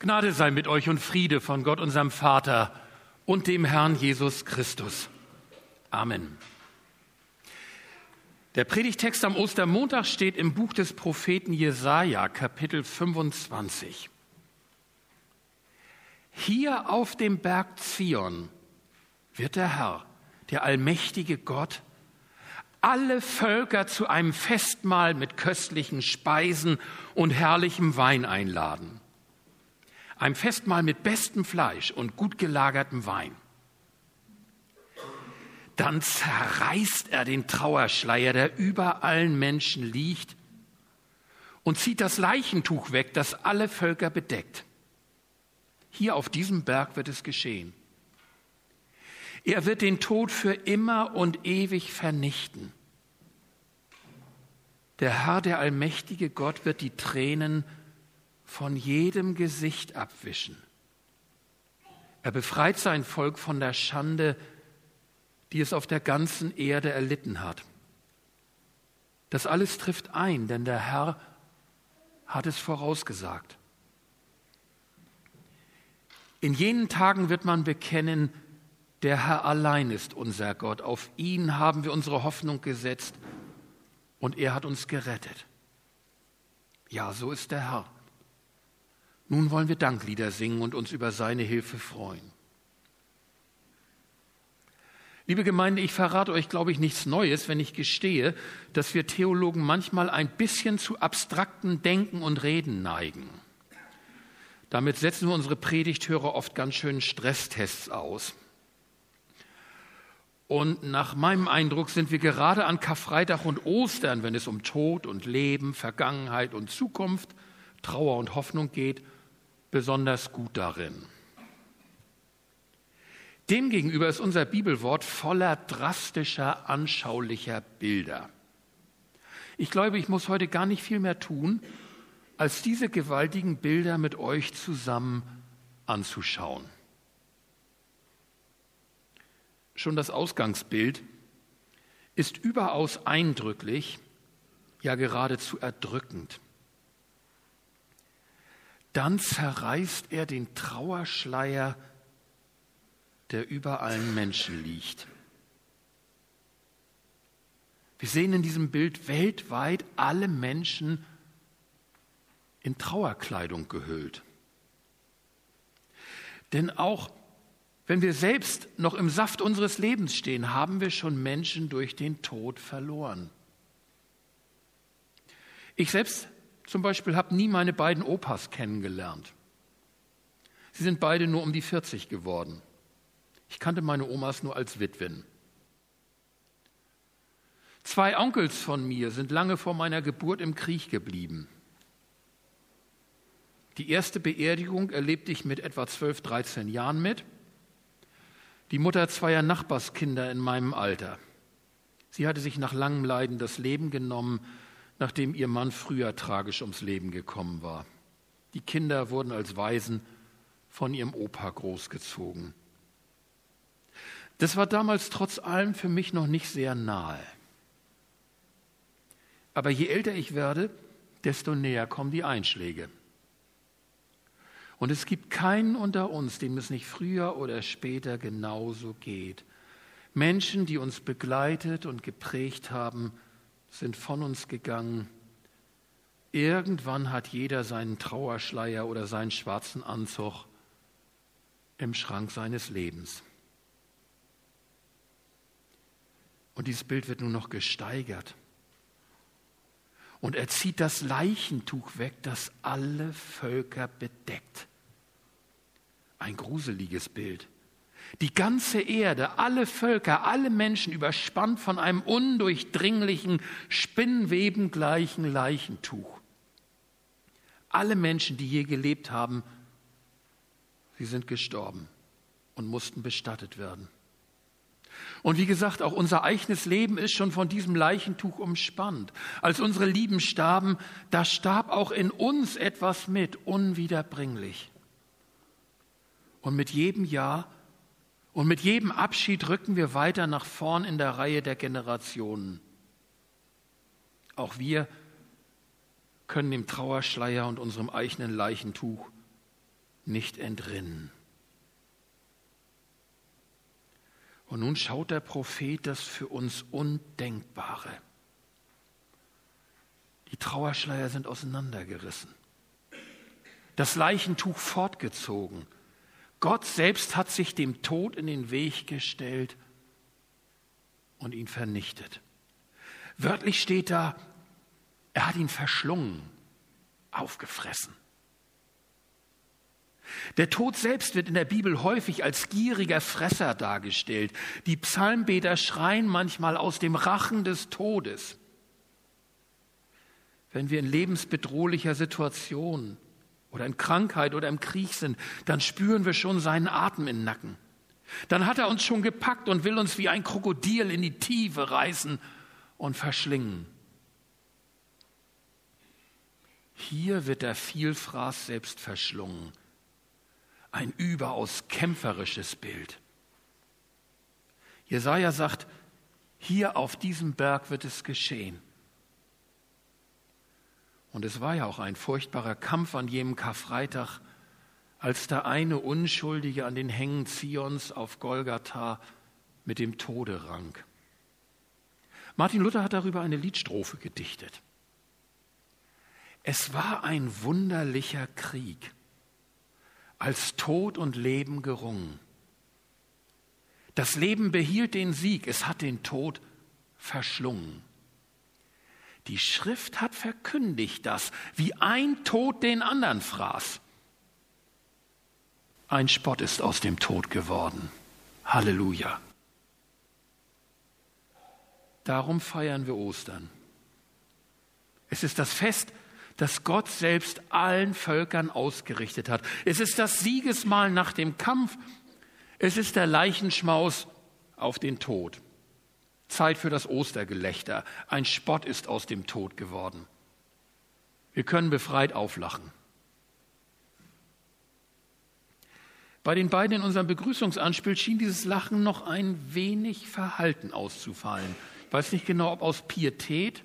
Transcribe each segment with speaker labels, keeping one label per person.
Speaker 1: Gnade sei mit euch und Friede von Gott, unserem Vater und dem Herrn Jesus Christus. Amen. Der Predigtext am Ostermontag steht im Buch des Propheten Jesaja, Kapitel 25. Hier auf dem Berg Zion wird der Herr, der allmächtige Gott, alle Völker zu einem Festmahl mit köstlichen Speisen und herrlichem Wein einladen einem Festmahl mit bestem Fleisch und gut gelagertem Wein. Dann zerreißt er den Trauerschleier, der über allen Menschen liegt, und zieht das Leichentuch weg, das alle Völker bedeckt. Hier auf diesem Berg wird es geschehen. Er wird den Tod für immer und ewig vernichten. Der Herr, der allmächtige Gott, wird die Tränen von jedem Gesicht abwischen. Er befreit sein Volk von der Schande, die es auf der ganzen Erde erlitten hat. Das alles trifft ein, denn der Herr hat es vorausgesagt. In jenen Tagen wird man bekennen, der Herr allein ist unser Gott. Auf ihn haben wir unsere Hoffnung gesetzt und er hat uns gerettet. Ja, so ist der Herr. Nun wollen wir Danklieder singen und uns über seine Hilfe freuen. Liebe Gemeinde, ich verrate euch, glaube ich, nichts Neues, wenn ich gestehe, dass wir Theologen manchmal ein bisschen zu abstrakten Denken und Reden neigen. Damit setzen wir unsere Predigthörer oft ganz schön Stresstests aus. Und nach meinem Eindruck sind wir gerade an Karfreitag und Ostern, wenn es um Tod und Leben, Vergangenheit und Zukunft, Trauer und Hoffnung geht, besonders gut darin. Demgegenüber ist unser Bibelwort voller drastischer, anschaulicher Bilder. Ich glaube, ich muss heute gar nicht viel mehr tun, als diese gewaltigen Bilder mit euch zusammen anzuschauen. Schon das Ausgangsbild ist überaus eindrücklich, ja geradezu erdrückend. Dann zerreißt er den Trauerschleier, der über allen Menschen liegt. Wir sehen in diesem Bild weltweit alle Menschen in Trauerkleidung gehüllt. Denn auch wenn wir selbst noch im Saft unseres Lebens stehen, haben wir schon Menschen durch den Tod verloren. Ich selbst zum Beispiel habe nie meine beiden Opas kennengelernt. Sie sind beide nur um die 40 geworden. Ich kannte meine Omas nur als Witwen. Zwei Onkels von mir sind lange vor meiner Geburt im Krieg geblieben. Die erste Beerdigung erlebte ich mit etwa 12, 13 Jahren mit. Die Mutter zweier Nachbarskinder in meinem Alter. Sie hatte sich nach langem Leiden das Leben genommen nachdem ihr Mann früher tragisch ums Leben gekommen war. Die Kinder wurden als Waisen von ihrem Opa großgezogen. Das war damals trotz allem für mich noch nicht sehr nahe. Aber je älter ich werde, desto näher kommen die Einschläge. Und es gibt keinen unter uns, dem es nicht früher oder später genauso geht. Menschen, die uns begleitet und geprägt haben, sind von uns gegangen. Irgendwann hat jeder seinen Trauerschleier oder seinen schwarzen Anzug im Schrank seines Lebens. Und dieses Bild wird nun noch gesteigert. Und er zieht das Leichentuch weg, das alle Völker bedeckt. Ein gruseliges Bild. Die ganze Erde, alle Völker, alle Menschen überspannt von einem undurchdringlichen, spinnwebengleichen Leichentuch. Alle Menschen, die je gelebt haben, sie sind gestorben und mussten bestattet werden. Und wie gesagt, auch unser eigenes Leben ist schon von diesem Leichentuch umspannt. Als unsere Lieben starben, da starb auch in uns etwas mit, unwiederbringlich. Und mit jedem Jahr und mit jedem Abschied rücken wir weiter nach vorn in der Reihe der Generationen. Auch wir können dem Trauerschleier und unserem eigenen Leichentuch nicht entrinnen. Und nun schaut der Prophet das für uns Undenkbare. Die Trauerschleier sind auseinandergerissen. Das Leichentuch fortgezogen. Gott selbst hat sich dem Tod in den Weg gestellt und ihn vernichtet. Wörtlich steht da, er hat ihn verschlungen, aufgefressen. Der Tod selbst wird in der Bibel häufig als gieriger Fresser dargestellt. Die Psalmbeter schreien manchmal aus dem Rachen des Todes. Wenn wir in lebensbedrohlicher Situation oder in Krankheit oder im Krieg sind, dann spüren wir schon seinen Atem im Nacken. Dann hat er uns schon gepackt und will uns wie ein Krokodil in die Tiefe reißen und verschlingen. Hier wird der Vielfraß selbst verschlungen ein überaus kämpferisches Bild. Jesaja sagt, hier auf diesem Berg wird es geschehen. Und es war ja auch ein furchtbarer Kampf an jenem Karfreitag, als der eine Unschuldige an den Hängen Zions auf Golgatha mit dem Tode rang. Martin Luther hat darüber eine Liedstrophe gedichtet. Es war ein wunderlicher Krieg als Tod und Leben gerungen. Das Leben behielt den Sieg, es hat den Tod verschlungen. Die Schrift hat verkündigt das, wie ein Tod den anderen fraß. Ein Spott ist aus dem Tod geworden. Halleluja. Darum feiern wir Ostern. Es ist das Fest das Gott selbst allen Völkern ausgerichtet hat. Es ist das Siegesmahl nach dem Kampf. Es ist der Leichenschmaus auf den Tod. Zeit für das Ostergelächter. Ein Spott ist aus dem Tod geworden. Wir können befreit auflachen. Bei den beiden in unserem Begrüßungsanspiel schien dieses Lachen noch ein wenig verhalten auszufallen. Ich weiß nicht genau, ob aus Pietät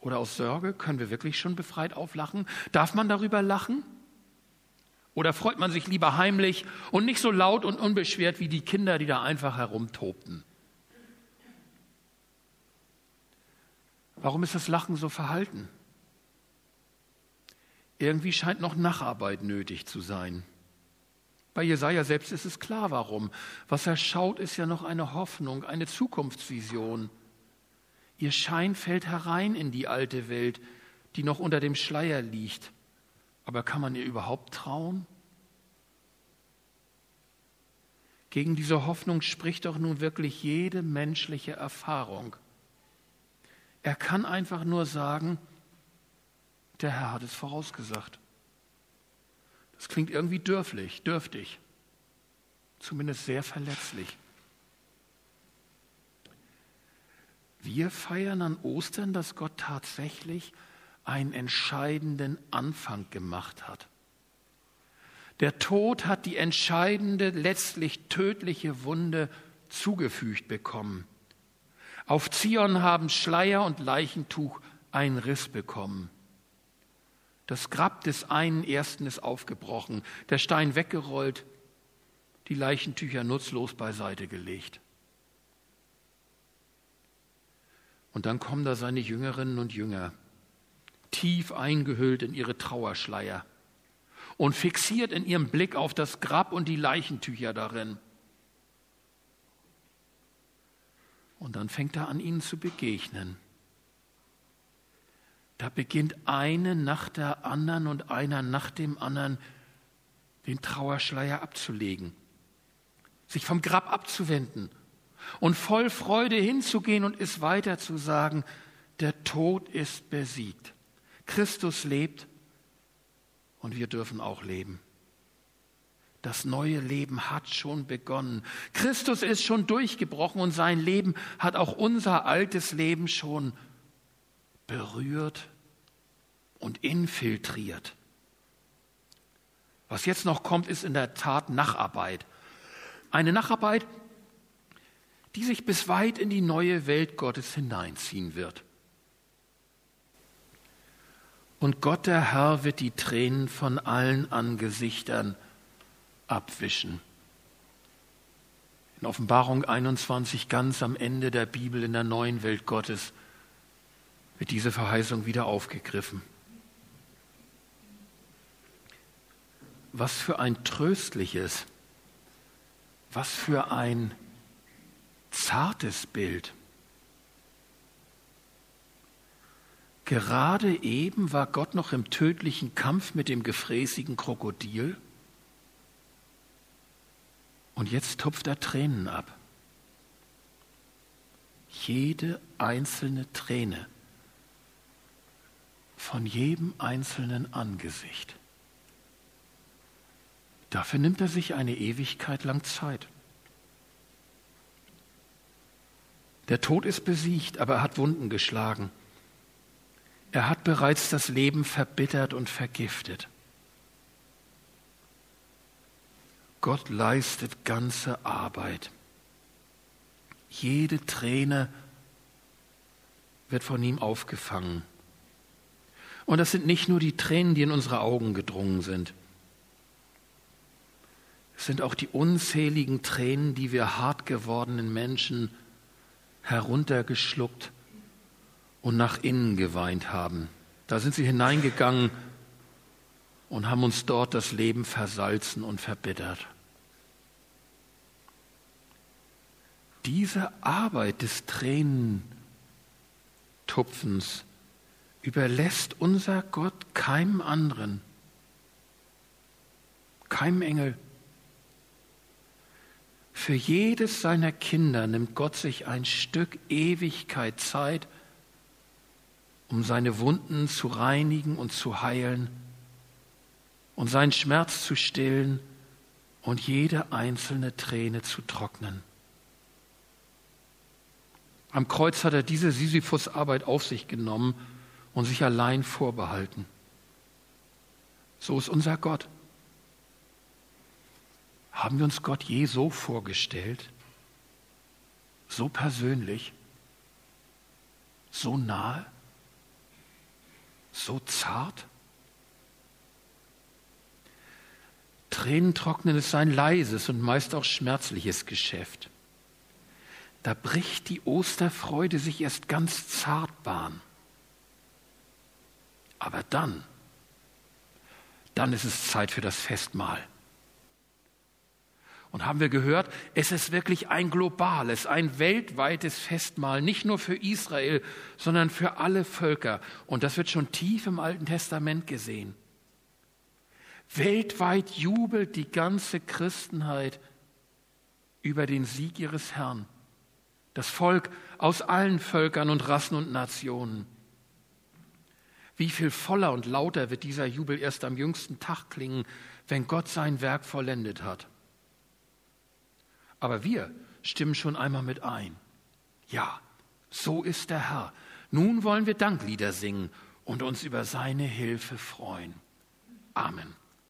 Speaker 1: oder aus Sorge? Können wir wirklich schon befreit auflachen? Darf man darüber lachen? Oder freut man sich lieber heimlich und nicht so laut und unbeschwert wie die Kinder, die da einfach herumtobten? Warum ist das Lachen so verhalten? Irgendwie scheint noch Nacharbeit nötig zu sein. Bei Jesaja selbst ist es klar, warum. Was er schaut, ist ja noch eine Hoffnung, eine Zukunftsvision. Ihr Schein fällt herein in die alte Welt, die noch unter dem Schleier liegt. Aber kann man ihr überhaupt trauen? Gegen diese Hoffnung spricht doch nun wirklich jede menschliche Erfahrung. Er kann einfach nur sagen, der Herr hat es vorausgesagt. Das klingt irgendwie dürflich, dürftig, zumindest sehr verletzlich. Wir feiern an Ostern, dass Gott tatsächlich einen entscheidenden Anfang gemacht hat. Der Tod hat die entscheidende, letztlich tödliche Wunde zugefügt bekommen. Auf Zion haben Schleier und Leichentuch einen Riss bekommen. Das Grab des einen Ersten ist aufgebrochen, der Stein weggerollt, die Leichentücher nutzlos beiseite gelegt. Und dann kommen da seine Jüngerinnen und Jünger, tief eingehüllt in ihre Trauerschleier und fixiert in ihrem Blick auf das Grab und die Leichentücher darin. Und dann fängt er an, ihnen zu begegnen. Da beginnt eine nach der anderen und einer nach dem anderen den Trauerschleier abzulegen, sich vom Grab abzuwenden und voll Freude hinzugehen und es weiter zu sagen, der Tod ist besiegt. Christus lebt und wir dürfen auch leben. Das neue Leben hat schon begonnen. Christus ist schon durchgebrochen und sein Leben hat auch unser altes Leben schon berührt und infiltriert. Was jetzt noch kommt, ist in der Tat Nacharbeit. Eine Nacharbeit, die sich bis weit in die neue Welt Gottes hineinziehen wird. Und Gott der Herr wird die Tränen von allen Angesichtern abwischen. In Offenbarung 21, ganz am Ende der Bibel in der neuen Welt Gottes, wird diese Verheißung wieder aufgegriffen. Was für ein tröstliches, was für ein zartes Bild. Gerade eben war Gott noch im tödlichen Kampf mit dem gefräßigen Krokodil und jetzt tupft er Tränen ab. Jede einzelne Träne von jedem einzelnen Angesicht. Dafür nimmt er sich eine Ewigkeit lang Zeit. Der Tod ist besiegt, aber er hat Wunden geschlagen. Er hat bereits das Leben verbittert und vergiftet. Gott leistet ganze Arbeit. Jede Träne wird von ihm aufgefangen. Und das sind nicht nur die Tränen, die in unsere Augen gedrungen sind. Es sind auch die unzähligen Tränen, die wir hart gewordenen Menschen heruntergeschluckt und nach innen geweint haben. Da sind sie hineingegangen und haben uns dort das Leben versalzen und verbittert. Diese Arbeit des Tränentupfens überlässt unser Gott keinem anderen, keinem Engel. Für jedes seiner Kinder nimmt Gott sich ein Stück Ewigkeit Zeit, um seine Wunden zu reinigen und zu heilen und seinen Schmerz zu stillen und jede einzelne Träne zu trocknen. Am Kreuz hat er diese Sisyphus-Arbeit auf sich genommen und sich allein vorbehalten. So ist unser Gott. Haben wir uns Gott je so vorgestellt? So persönlich? So nahe? So zart? Tränen trocknen ist ein leises und meist auch schmerzliches Geschäft. Da bricht die Osterfreude sich erst ganz zart Bahn. Aber dann, dann ist es Zeit für das Festmahl. Und haben wir gehört, es ist wirklich ein globales, ein weltweites Festmahl, nicht nur für Israel, sondern für alle Völker. Und das wird schon tief im Alten Testament gesehen. Weltweit jubelt die ganze Christenheit über den Sieg ihres Herrn. Das Volk aus allen Völkern und Rassen und Nationen. Wie viel voller und lauter wird dieser Jubel erst am jüngsten Tag klingen, wenn Gott sein Werk vollendet hat. Aber wir stimmen schon einmal mit ein. Ja, so ist der Herr. Nun wollen wir Danklieder singen und uns über seine Hilfe freuen. Amen.